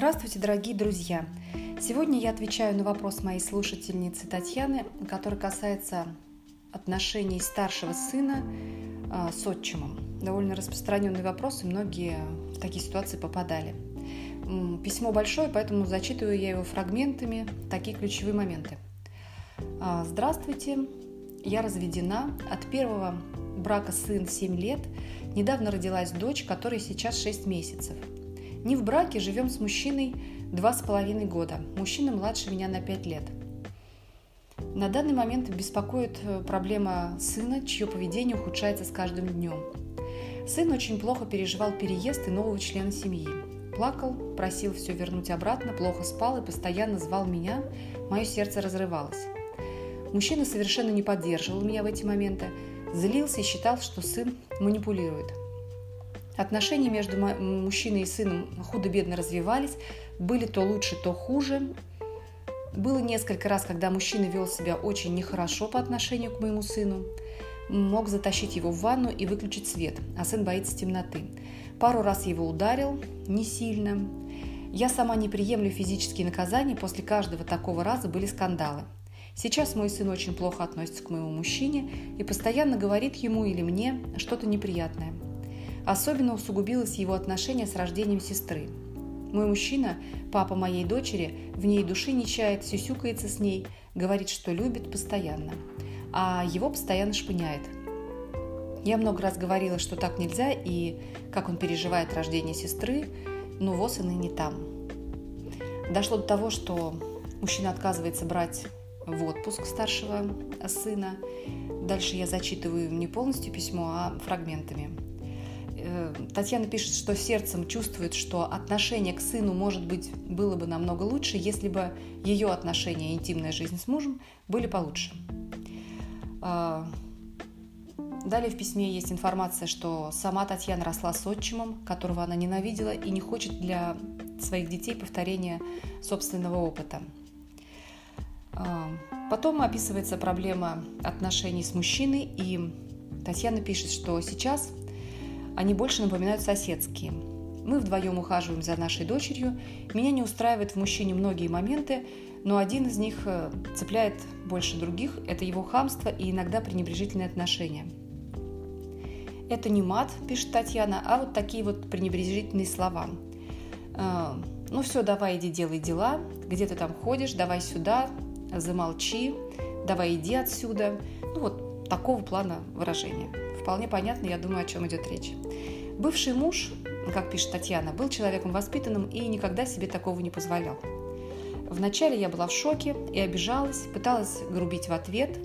Здравствуйте, дорогие друзья! Сегодня я отвечаю на вопрос моей слушательницы Татьяны, который касается отношений старшего сына э, с отчимом. Довольно распространенный вопрос, и многие в такие ситуации попадали. Письмо большое, поэтому зачитываю я его фрагментами, такие ключевые моменты. А, Здравствуйте, я разведена, от первого брака сын 7 лет, недавно родилась дочь, которой сейчас 6 месяцев – не в браке, живем с мужчиной два с половиной года. Мужчина младше меня на пять лет. На данный момент беспокоит э, проблема сына, чье поведение ухудшается с каждым днем. Сын очень плохо переживал переезд и нового члена семьи. Плакал, просил все вернуть обратно, плохо спал и постоянно звал меня. Мое сердце разрывалось. Мужчина совершенно не поддерживал меня в эти моменты, злился и считал, что сын манипулирует. Отношения между мужчиной и сыном худо-бедно развивались, были то лучше, то хуже. Было несколько раз, когда мужчина вел себя очень нехорошо по отношению к моему сыну. Мог затащить его в ванну и выключить свет, а сын боится темноты. Пару раз его ударил, не сильно. Я сама не приемлю физические наказания, после каждого такого раза были скандалы. Сейчас мой сын очень плохо относится к моему мужчине и постоянно говорит ему или мне что-то неприятное – Особенно усугубилось его отношение с рождением сестры. Мой мужчина, папа моей дочери, в ней души не чает, сюсюкается с ней, говорит, что любит постоянно. А его постоянно шпыняет. Я много раз говорила, что так нельзя, и как он переживает рождение сестры, но вот и ныне там. Дошло до того, что мужчина отказывается брать в отпуск старшего сына. Дальше я зачитываю не полностью письмо, а фрагментами. Э, Татьяна пишет, что сердцем чувствует, что отношение к сыну, может быть, было бы намного лучше, если бы ее отношения и интимная жизнь с мужем были получше. А, далее в письме есть информация, что сама Татьяна росла с отчимом, которого она ненавидела и не хочет для своих детей повторения собственного опыта. А, потом описывается проблема отношений с мужчиной, и Татьяна пишет, что сейчас они больше напоминают соседские. Мы вдвоем ухаживаем за нашей дочерью. Меня не устраивает в мужчине многие моменты, но один из них э, цепляет больше других – это его хамство и иногда пренебрежительные отношения. Это не мат, пишет Татьяна, а вот такие вот пренебрежительные слова. «Э, ну все, давай иди делай дела, где ты там ходишь, давай сюда, замолчи, давай иди отсюда. Ну вот такого плана выражения. Вполне понятно, я думаю, о чем идет речь. Бывший муж, как пишет Татьяна, был человеком воспитанным и никогда себе такого не позволял. Вначале я была в шоке и обижалась, пыталась грубить в ответ,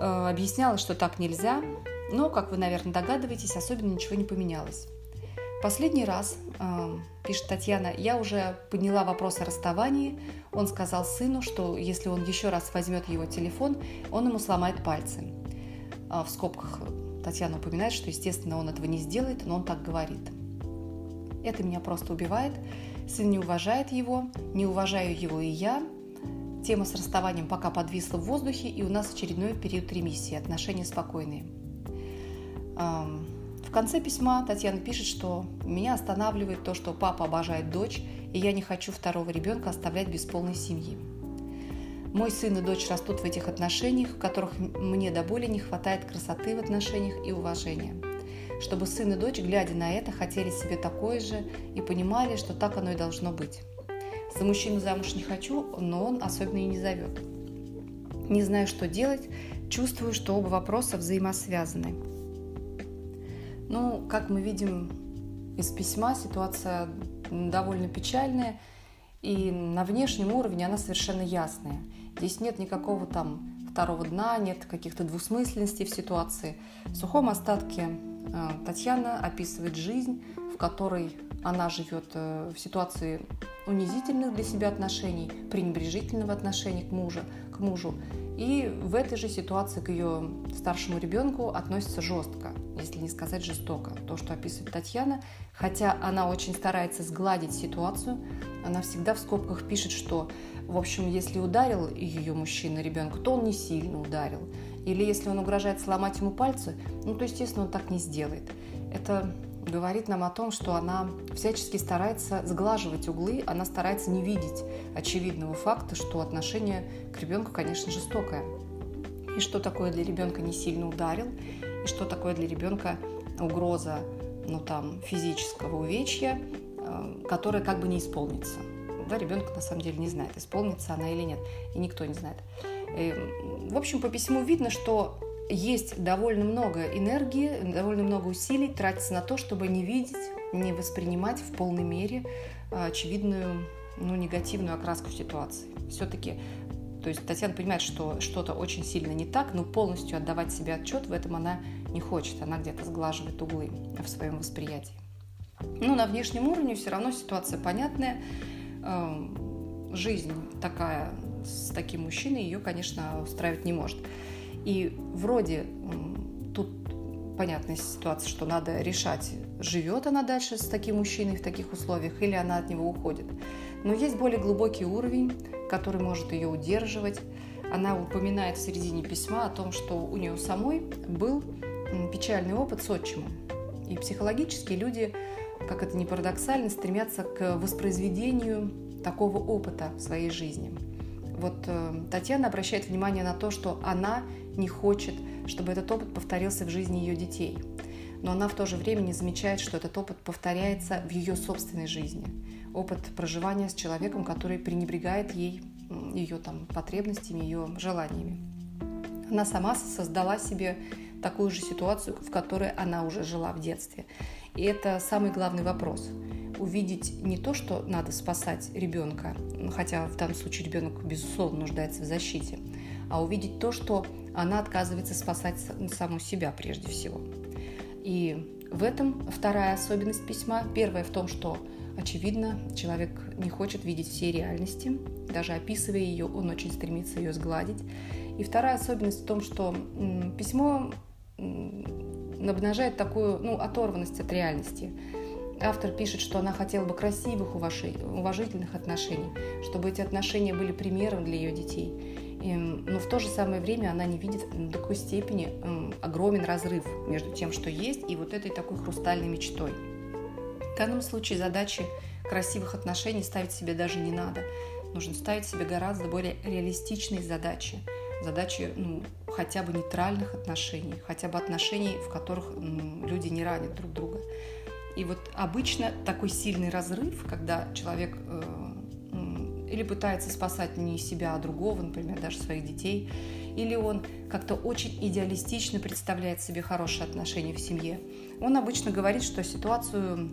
э, объясняла, что так нельзя, но, как вы, наверное, догадываетесь, особенно ничего не поменялось. Последний раз, э, пишет Татьяна, я уже подняла вопрос о расставании. Он сказал сыну, что если он еще раз возьмет его телефон, он ему сломает пальцы. А в скобках Татьяна упоминает, что, естественно, он этого не сделает, но он так говорит. Это меня просто убивает. Сын не уважает его, не уважаю его и я. Тема с расставанием пока подвисла в воздухе, и у нас очередной период ремиссии, отношения спокойные. В конце письма Татьяна пишет, что меня останавливает то, что папа обожает дочь, и я не хочу второго ребенка оставлять без полной семьи. Мой сын и дочь растут в этих отношениях, в которых мне до боли не хватает красоты в отношениях и уважения. Чтобы сын и дочь, глядя на это, хотели себе такое же и понимали, что так оно и должно быть. За мужчину замуж не хочу, но он особенно и не зовет. Не знаю, что делать, чувствую, что оба вопроса взаимосвязаны. Ну, как мы видим из письма, ситуация довольно печальная, и на внешнем уровне она совершенно ясная. Здесь нет никакого там второго дна, нет каких-то двусмысленностей в ситуации. В сухом остатке э, Татьяна описывает жизнь, в которой она живет э, в ситуации унизительных для себя отношений, пренебрежительного отношения к мужу, к мужу. И в этой же ситуации к ее старшему ребенку относится жестко, если не сказать жестоко. То, что описывает Татьяна, хотя она очень старается сгладить ситуацию, она всегда в скобках пишет, что в общем, если ударил ее мужчина ребенка, то он не сильно ударил. Или если он угрожает сломать ему пальцы, ну, то, естественно, он так не сделает. Это говорит нам о том, что она всячески старается сглаживать углы, она старается не видеть очевидного факта, что отношение к ребенку, конечно, жестокое. И что такое для ребенка не сильно ударил, и что такое для ребенка угроза ну, там, физического увечья, э, которая как бы не исполнится. Да, ребенок на самом деле не знает, исполнится она или нет, и никто не знает. И, э, в общем, по письму видно, что есть довольно много энергии, довольно много усилий тратится на то, чтобы не видеть, не воспринимать в полной мере а, очевидную ну, негативную окраску ситуации. Все-таки, то есть Татьяна понимает, что что-то очень сильно не так, но полностью отдавать себе отчет в этом она не хочет. Она где-то сглаживает углы в своем восприятии. Ну, на внешнем уровне все равно ситуация понятная. Жизнь такая с таким мужчиной ее, конечно, устраивать не может. И вроде тут понятная ситуация, что надо решать, живет она дальше с таким мужчиной в таких условиях или она от него уходит. Но есть более глубокий уровень, который может ее удерживать. Она упоминает в середине письма о том, что у нее самой был печальный опыт с отчимом. И психологически люди, как это ни парадоксально, стремятся к воспроизведению такого опыта в своей жизни. Вот э, Татьяна обращает внимание на то, что она не хочет, чтобы этот опыт повторился в жизни ее детей. Но она в то же время не замечает, что этот опыт повторяется в ее собственной жизни. Опыт проживания с человеком, который пренебрегает ей, ее там, потребностями, ее желаниями. Она сама создала себе такую же ситуацию, в которой она уже жила в детстве. И это самый главный вопрос. Увидеть не то, что надо спасать ребенка, хотя в данном случае ребенок, безусловно, нуждается в защите, а увидеть то, что она отказывается спасать саму себя прежде всего. И в этом вторая особенность письма. Первая в том, что, очевидно, человек не хочет видеть всей реальности, даже описывая ее, он очень стремится ее сгладить. И вторая особенность в том, что письмо обнажает такую ну, оторванность от реальности. Автор пишет, что она хотела бы красивых, уважительных отношений, чтобы эти отношения были примером для ее детей. И, но в то же самое время она не видит до такой степени э, огромен разрыв между тем, что есть, и вот этой такой хрустальной мечтой. В данном случае задачи красивых отношений ставить себе даже не надо. Нужно ставить себе гораздо более реалистичные задачи. Задачи ну, хотя бы нейтральных отношений, хотя бы отношений, в которых ну, люди не ранят друг друга. И вот обычно такой сильный разрыв, когда человек э, или пытается спасать не себя, а другого, например, даже своих детей, или он как-то очень идеалистично представляет себе хорошие отношения в семье. Он обычно говорит, что ситуацию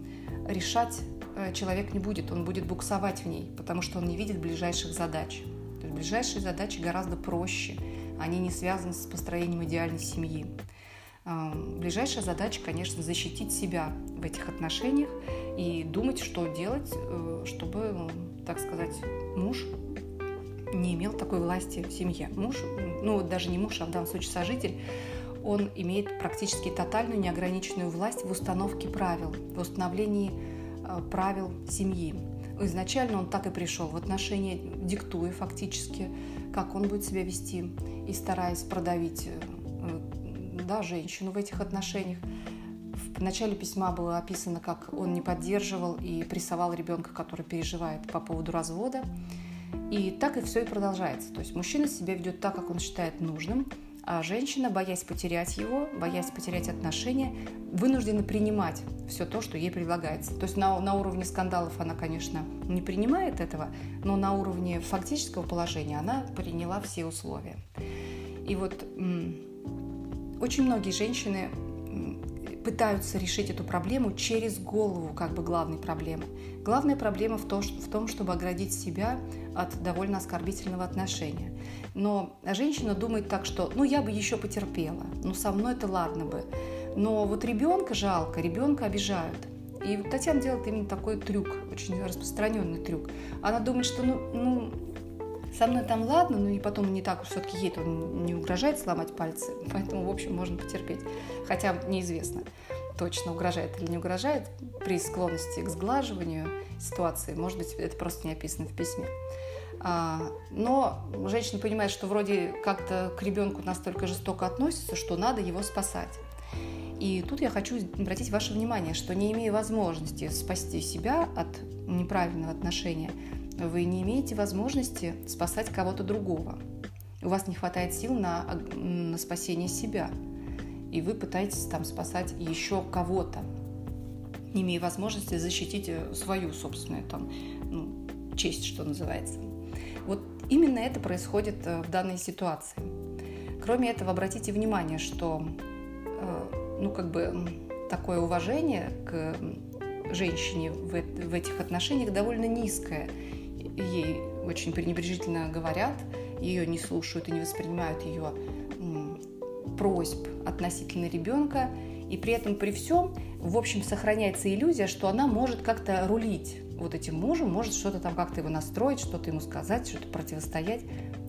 решать э, человек не будет, он будет буксовать в ней, потому что он не видит ближайших задач. То есть ближайшие задачи гораздо проще, они не связаны с построением идеальной семьи. Ближайшая задача, конечно, защитить себя в этих отношениях и думать, что делать, э, чтобы, так сказать, муж не имел такой власти в семье. Муж, ну даже не муж, а в данном случае сожитель, он имеет практически тотальную неограниченную власть в установке правил, в установлении э, правил семьи. Изначально он так и пришел в отношения, диктуя фактически, как он будет себя вести, и стараясь продавить э, да, женщину в этих отношениях. В начале письма было описано, как он не поддерживал и прессовал ребенка, который переживает по поводу развода. И так и все и продолжается. То есть мужчина себя ведет так, как он считает нужным, а женщина, боясь потерять его, боясь потерять отношения, вынуждена принимать все то, что ей предлагается. То есть на, на уровне скандалов она, конечно, не принимает этого, но на уровне фактического положения она приняла все условия. И вот очень многие женщины пытаются решить эту проблему через голову как бы главной проблемы. Главная проблема в, том, в том, чтобы оградить себя от довольно оскорбительного отношения. Но женщина думает так, что ну я бы еще потерпела, ну со мной это ладно бы. Но вот ребенка жалко, ребенка обижают. И Татьяна делает именно такой трюк, очень распространенный трюк. Она думает, что ну, ну со мной там ладно, но и потом не так, все-таки ей он не угрожает сломать пальцы, поэтому, в общем, можно потерпеть. Хотя неизвестно, точно угрожает или не угрожает при склонности к сглаживанию ситуации. Может быть, это просто не описано в письме. А, но женщина понимает, что вроде как-то к ребенку настолько жестоко относится, что надо его спасать. И тут я хочу обратить ваше внимание, что не имея возможности спасти себя от неправильного отношения, вы не имеете возможности спасать кого-то другого. У вас не хватает сил на, на спасение себя. И вы пытаетесь там спасать еще кого-то, не имея возможности защитить э, свою собственную там, ну, честь, что называется. Вот именно это происходит э, в данной ситуации. Кроме этого, обратите внимание, что э, ну, как бы такое уважение к женщине в, в этих отношениях довольно низкое. Ей очень пренебрежительно говорят, ее не слушают и не воспринимают ее просьб относительно ребенка, и при этом при всем, в общем, сохраняется иллюзия, что она может как-то рулить вот этим мужем, может что-то там как-то его настроить, что-то ему сказать, что-то противостоять.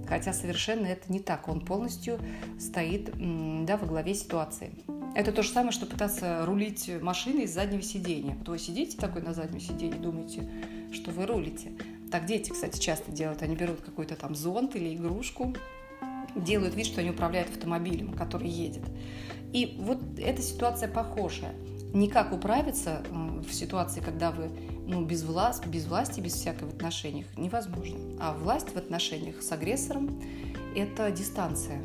Хотя совершенно это не так. Он полностью стоит да, во главе ситуации. Это то же самое, что пытаться рулить машиной из заднего сидения. Вот вы сидите такой на заднем сиденье, думаете, что вы рулите. Так дети, кстати, часто делают. Они берут какой-то там зонт или игрушку, делают вид, что они управляют автомобилем, который едет. И вот эта ситуация похожая. Никак управиться в ситуации, когда вы ну, без, власть, без власти, без всякой в отношениях, невозможно. А власть в отношениях с агрессором – это дистанция.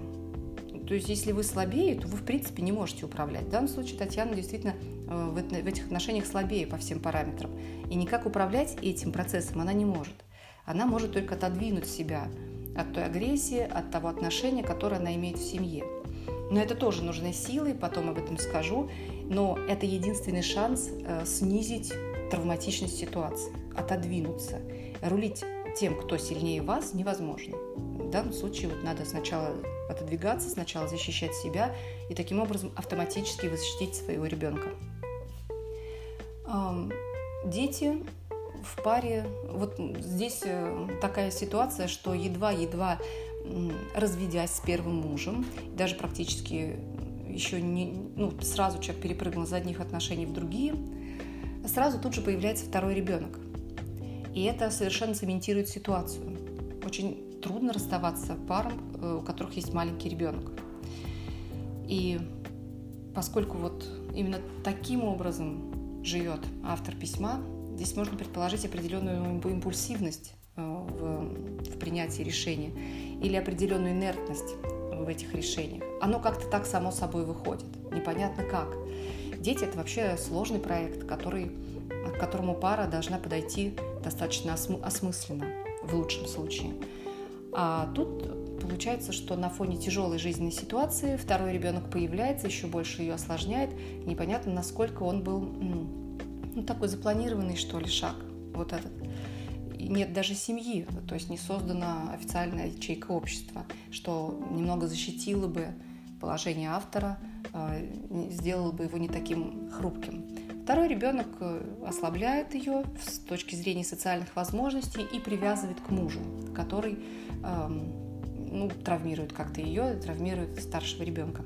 То есть, если вы слабее, то вы, в принципе, не можете управлять. В данном случае Татьяна действительно в этих отношениях слабее по всем параметрам. И никак управлять этим процессом она не может. Она может только отодвинуть себя от той агрессии, от того отношения, которое она имеет в семье. Но это тоже нужны силы, потом об этом скажу. Но это единственный шанс э, снизить травматичность ситуации, отодвинуться. Рулить тем, кто сильнее вас, невозможно. В данном случае вот надо сначала отодвигаться, сначала защищать себя и таким образом автоматически защитить своего ребенка. Дети в паре, вот здесь э, такая ситуация, что едва-едва разведясь с первым мужем, даже практически еще не, ну, сразу человек перепрыгнул из одних отношений в другие, сразу тут же появляется второй ребенок. И это совершенно цементирует ситуацию. Очень трудно расставаться парам, э, у которых есть маленький ребенок. И поскольку вот именно таким образом живет автор письма, здесь можно предположить определенную импульсивность э, в, в принятии решения или определенную инертность в этих решениях. Оно как-то так само собой выходит. Непонятно как. Дети – это вообще сложный проект, который, к которому пара должна подойти достаточно осмысленно, в лучшем случае. А тут получается, что на фоне тяжелой жизненной ситуации второй ребенок появляется, еще больше ее осложняет. Непонятно, насколько он был ну, такой запланированный, что ли, шаг. Вот этот нет даже семьи, то есть не создана официальная ячейка общества, что немного защитило бы положение автора, а, сделало бы его не таким хрупким. Второй ребенок э, ослабляет ее с точки зрения социальных возможностей и привязывает к мужу, который ну, травмирует как-то ее, травмирует старшего ребенка.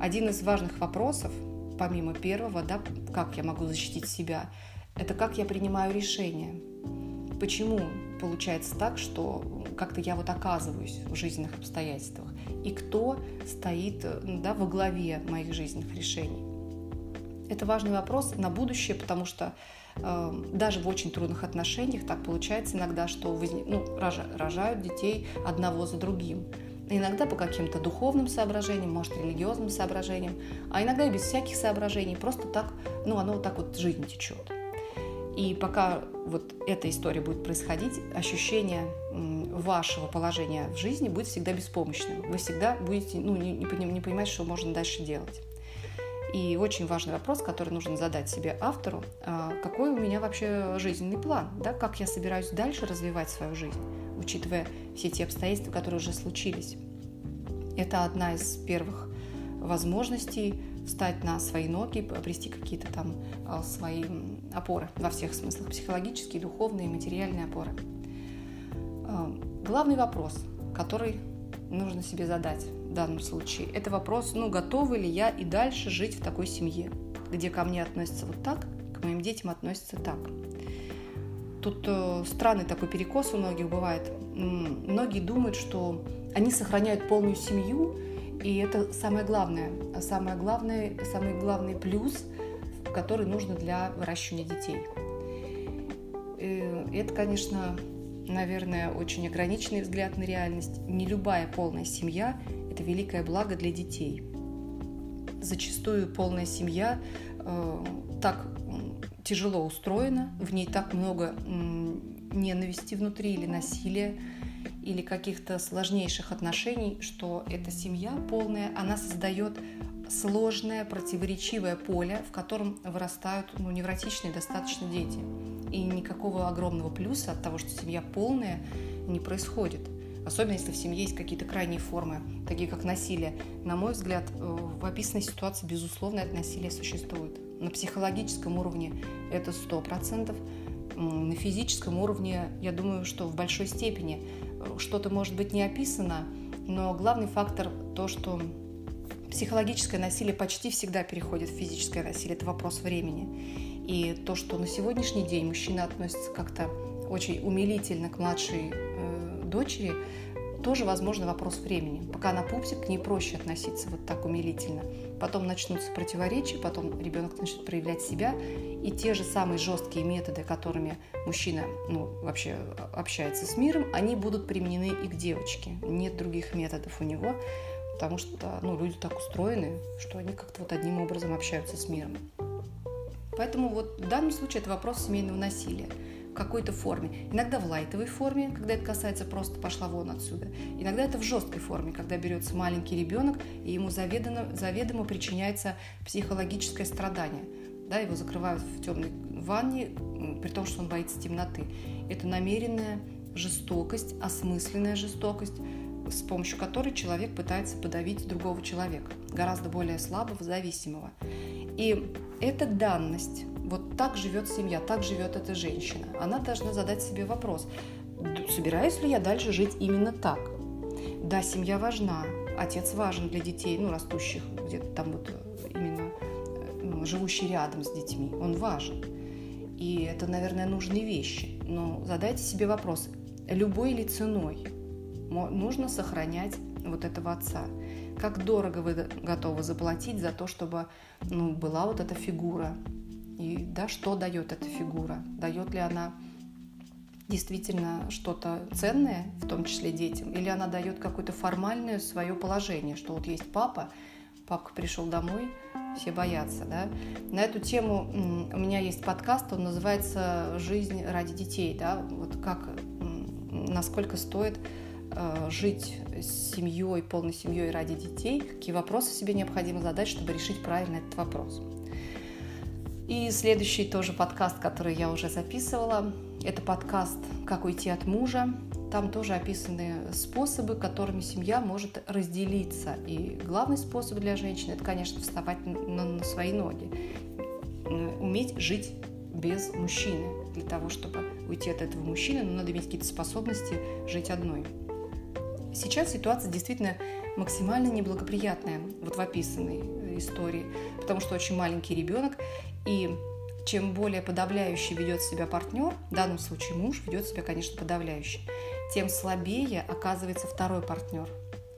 Один из важных вопросов, помимо первого, да, как я могу защитить себя, это как я принимаю решения почему получается так, что как-то я вот оказываюсь в жизненных обстоятельствах, и кто стоит да, во главе моих жизненных решений. Это важный вопрос на будущее, потому что даже в очень трудных отношениях так получается иногда, что ну, рожают детей одного за другим. Иногда по каким-то духовным соображениям, может, религиозным соображениям, а иногда и без всяких соображений, просто так, ну, оно вот так вот жизнь течет. И пока вот эта история будет происходить, ощущение вашего положения в жизни будет всегда беспомощным. Вы всегда будете ну, не, не понимать, что можно дальше делать. И очень важный вопрос, который нужно задать себе автору, а, какой у меня вообще жизненный план, да, как я собираюсь дальше развивать свою жизнь, учитывая все те обстоятельства, которые уже случились. Это одна из первых возможностей встать на свои ноги, обрести какие-то там а, свои опоры во всех смыслах, психологические, духовные, материальные опоры. А, главный вопрос, который нужно себе задать в данном случае, это вопрос, ну, готовы ли я и дальше жить в такой семье, где ко мне относятся вот так, к моим детям относятся так. Тут э, странный такой перекос у многих бывает. Многие думают, что они сохраняют полную семью, И это самое главное, самое главное, самый главный плюс, который нужно для выращивания детей. И это, конечно, наверное, очень ограниченный взгляд на реальность. Не любая полная семья – это великое благо для детей. Зачастую полная семья э, так тяжело устроена, в ней так много ненависти внутри или насилия, или каких-то сложнейших отношений, что эта семья полная, она создает сложное, противоречивое поле, в котором вырастают ну, невротичные достаточно дети. И никакого огромного плюса от того, что семья полная, не происходит. Особенно если в семье есть какие-то крайние формы, такие как насилие. На мой взгляд, э, в описанной ситуации, безусловно, это насилие существует. На психологическом уровне это сто процентов. На физическом уровне, я думаю, что в большой степени что-то может быть не описано, но главный фактор то, что психологическое насилие почти всегда переходит в физическое насилие, это вопрос времени. И то, что на сегодняшний день мужчина относится как-то очень умилительно к младшей э, дочери, тоже, возможно, вопрос времени. Пока она пупсик, к ней проще относиться вот так умилительно. Потом начнутся противоречия, потом ребенок начнет проявлять себя, и те же самые жесткие методы, которыми мужчина ну, вообще общается с миром, они будут применены и к девочке. Нет других методов у него, потому что ну, люди так устроены, что они как-то вот одним образом общаются с миром. Поэтому вот в данном случае это вопрос семейного насилия какой-то форме. Иногда в лайтовой форме, когда это касается просто пошла вон отсюда. Иногда это в жесткой форме, когда берется маленький ребенок и ему заведомо, заведомо причиняется психологическое страдание. Да, его закрывают в темной ванне, при том, что он боится темноты. Это намеренная жестокость, осмысленная жестокость, с помощью которой человек пытается подавить другого человека, гораздо более слабого, зависимого. И эта данность вот так живет семья, так живет эта женщина. Она должна задать себе вопрос, собираюсь ли я дальше жить именно так? Да, семья важна, отец важен для детей, ну, растущих где-то там вот именно ну, живущий рядом с детьми, он важен. И это, наверное, нужные вещи. Но задайте себе вопрос, любой ли ценой нужно сохранять вот этого отца? Как дорого вы готовы заплатить за то, чтобы ну, была вот эта фигура и да, что дает эта фигура? Дает ли она действительно что-то ценное, в том числе детям, или она дает какое-то формальное свое положение, что вот есть папа, папка пришел домой, все боятся, да. На эту тему у меня есть подкаст, он называется «Жизнь ради детей», да, вот как, насколько стоит жить с семьей, полной семьей ради детей, какие вопросы себе необходимо задать, чтобы решить правильно этот вопрос. И следующий тоже подкаст, который я уже записывала, это подкаст «Как уйти от мужа». Там тоже описаны способы, которыми семья может разделиться. И главный способ для женщины – это, конечно, вставать на, на свои ноги. Уметь жить без мужчины. Для того, чтобы уйти от этого мужчины, ну, надо иметь какие-то способности жить одной. Сейчас ситуация действительно максимально неблагоприятная вот в описанной истории, потому что очень маленький ребенок, и чем более подавляюще ведет себя партнер, в данном случае муж ведет себя, конечно, подавляюще, тем слабее оказывается второй партнер.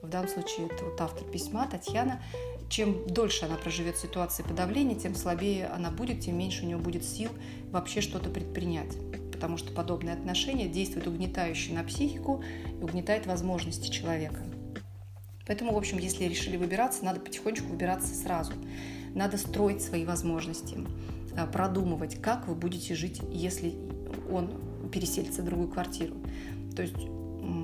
В данном случае это вот автор письма Татьяна. Чем дольше она проживет в ситуации подавления, тем слабее она будет, тем меньше у нее будет сил вообще что-то предпринять. Потому что подобные отношения действуют угнетающе на психику и угнетает возможности человека. Поэтому, в общем, если решили выбираться, надо потихонечку выбираться сразу. Надо строить свои возможности, а, продумывать, как вы будете жить, если он переселится в другую квартиру. То есть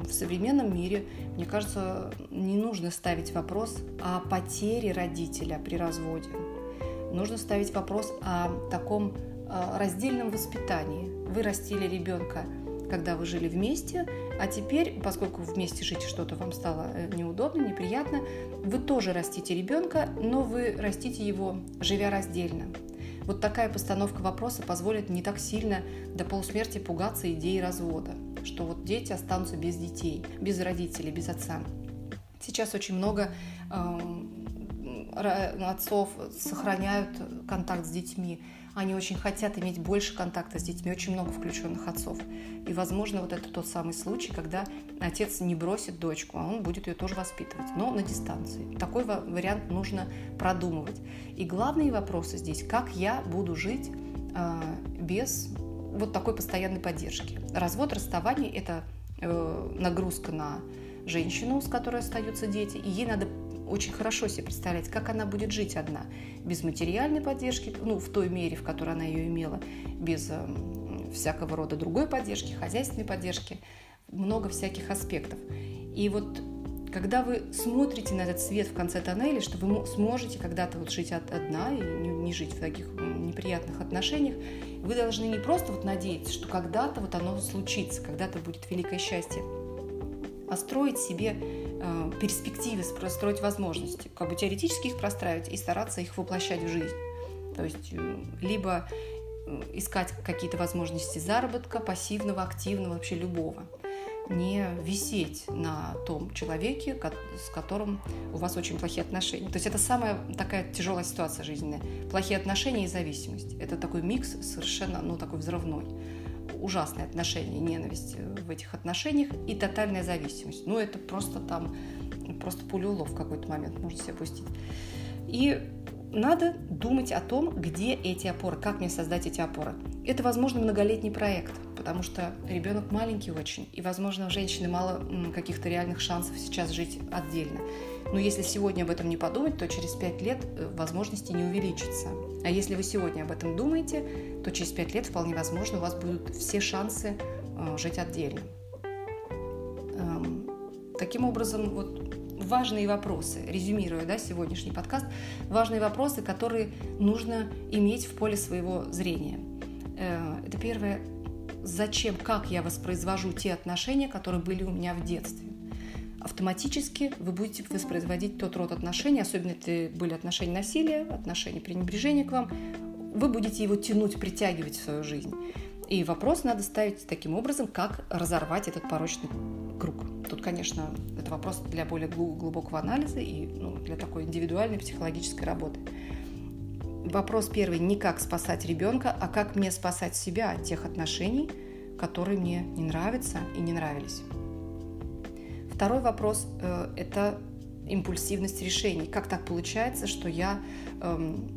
в современном мире, мне кажется, не нужно ставить вопрос о потере родителя при разводе. Нужно ставить вопрос о таком а, раздельном воспитании. Вы растили ребенка когда вы жили вместе, а теперь, поскольку вместе жить что-то вам стало э, неудобно, неприятно, вы тоже растите ребенка, но вы растите его, живя раздельно. Вот такая постановка вопроса позволит не так сильно до полусмерти пугаться идеи развода, что вот дети останутся без детей, без родителей, без отца. Сейчас очень много э, отцов сохраняют контакт с детьми, они очень хотят иметь больше контакта с детьми, очень много включенных отцов. И, возможно, вот это тот самый случай, когда отец не бросит дочку, а он будет ее тоже воспитывать, но на дистанции. Такой вариант нужно продумывать. И главные вопросы здесь, как я буду жить э, без вот такой постоянной поддержки. Развод, расставание – это э, нагрузка на женщину, с которой остаются дети, и ей надо очень хорошо себе представлять, как она будет жить одна, без материальной поддержки, ну, в той мере, в которой она ее имела, без э, всякого рода другой поддержки, хозяйственной поддержки, много всяких аспектов. И вот когда вы смотрите на этот свет в конце тоннеля, что вы сможете когда-то вот жить одна и не, жить в таких неприятных отношениях, вы должны не просто вот надеяться, что когда-то вот оно случится, когда-то будет великое счастье, а строить себе э, перспективы, строить возможности, как бы теоретически их простраивать и стараться их воплощать в жизнь. То есть э, либо э, искать какие-то возможности заработка, пассивного, активного, вообще любого. Не висеть на том человеке, с которым у вас очень плохие отношения. То есть это самая такая тяжелая ситуация жизненная. Плохие отношения и зависимость. Это такой микс совершенно, ну, такой взрывной ужасные отношения, ненависть в этих отношениях и тотальная зависимость. Ну, это просто там, просто пулеулов в какой-то момент можно себе пустить. И надо думать о том, где эти опоры, как мне создать эти опоры. Это, возможно, многолетний проект, потому что ребенок маленький очень, и, возможно, у женщины мало каких-то реальных шансов сейчас жить отдельно. Но если сегодня об этом не подумать, то через пять лет э, возможности не увеличатся. А если вы сегодня об этом думаете, то через пять лет вполне возможно у вас будут все шансы э, жить отдельно. Эм, таким образом, вот важные вопросы, резюмируя да, сегодняшний подкаст, важные вопросы, которые нужно иметь в поле своего зрения. Э, это первое, зачем, как я воспроизвожу те отношения, которые были у меня в детстве автоматически вы будете воспроизводить тот род отношений, особенно это были отношения насилия, отношения пренебрежения к вам, вы будете его тянуть, притягивать в свою жизнь. И вопрос надо ставить таким образом, как разорвать этот порочный круг. Тут, конечно, это вопрос для более глубокого анализа и ну, для такой индивидуальной психологической работы. Вопрос первый не как спасать ребенка, а как мне спасать себя от тех отношений, которые мне не нравятся и не нравились. Второй вопрос э, – это импульсивность решений. Как так получается, что я эм,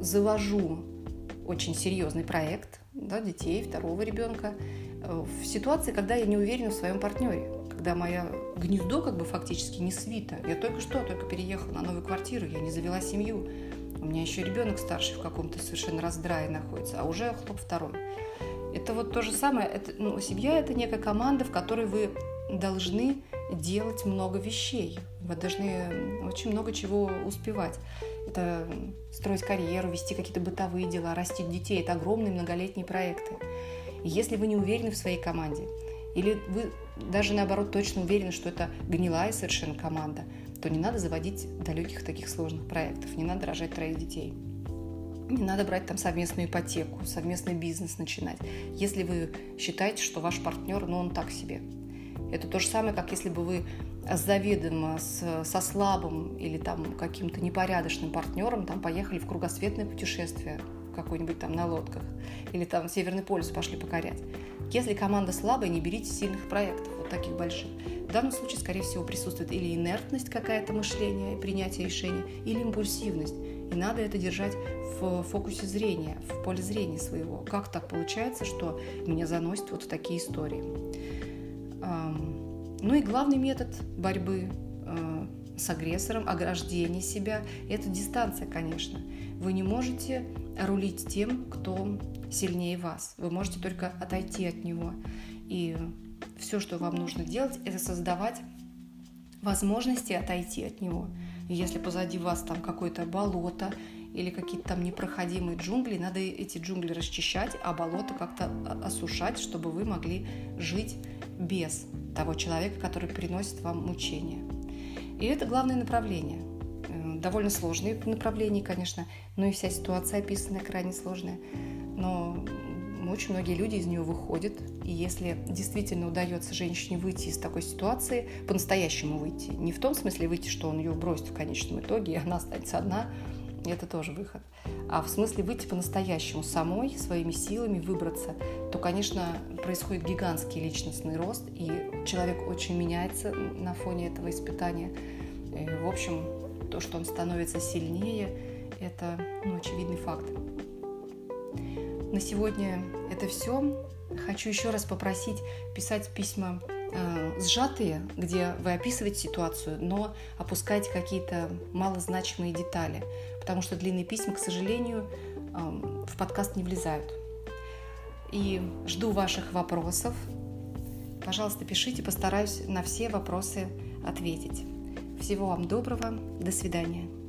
завожу очень серьезный проект да, детей, второго ребенка, э, в ситуации, когда я не уверена в своем партнере, когда мое гнездо как бы фактически не свито. Я только что, только переехала на новую квартиру, я не завела семью. У меня еще ребенок старший в каком-то совершенно раздрае находится, а уже хлоп второй. Это вот то же самое. Это, ну, семья – это некая команда, в которой вы должны делать много вещей. Вы должны очень много чего успевать. Это строить карьеру, вести какие-то бытовые дела, растить детей. Это огромные многолетние проекты. И если вы не уверены в своей команде, или вы даже наоборот точно уверены, что это гнилая совершенно команда, то не надо заводить далеких таких сложных проектов, не надо рожать троих детей. Не надо брать там совместную ипотеку, совместный бизнес начинать. Если вы считаете, что ваш партнер, ну он так себе, это то же самое, как если бы вы заведомо с, со слабым или там каким-то непорядочным партнером там поехали в кругосветное путешествие какой-нибудь там на лодках или там Северный полюс пошли покорять. Если команда слабая, не берите сильных проектов, таких больших. В данном случае, скорее всего, присутствует или инертность какая-то мышления, принятия решения, или импульсивность. И надо это держать в фокусе зрения, в поле зрения своего. Как так получается, что меня заносит вот в такие истории? Ну и главный метод борьбы э, с агрессором, ограждение себя, это дистанция, конечно. Вы не можете рулить тем, кто сильнее вас. Вы можете только отойти от него. И все, что вам нужно делать, это создавать возможности отойти от него. И если позади вас там какое-то болото или какие-то там непроходимые джунгли, надо эти джунгли расчищать, а болото как-то осушать, чтобы вы могли жить без того человека, который приносит вам мучения. И это главное направление. Э, довольно сложное направление, конечно, но и вся ситуация описанная крайне сложная. Но очень многие люди из нее выходят. И если действительно удается женщине выйти из такой ситуации, по-настоящему выйти, не в том смысле выйти, что он ее бросит в конечном итоге, и она останется одна, это тоже выход, а в смысле выйти по-настоящему самой, своими силами выбраться, то, конечно, происходит гигантский личностный рост, и человек очень меняется на фоне этого испытания. И, в общем, то, что он становится сильнее, это ну, очевидный факт. На сегодня это все. Хочу еще раз попросить писать письма э, сжатые, где вы описываете ситуацию, но опускаете какие-то малозначимые детали, потому что длинные письма, к сожалению, э, в подкаст не влезают. И жду ваших вопросов. Пожалуйста, пишите, постараюсь на все вопросы ответить. Всего вам доброго, до свидания.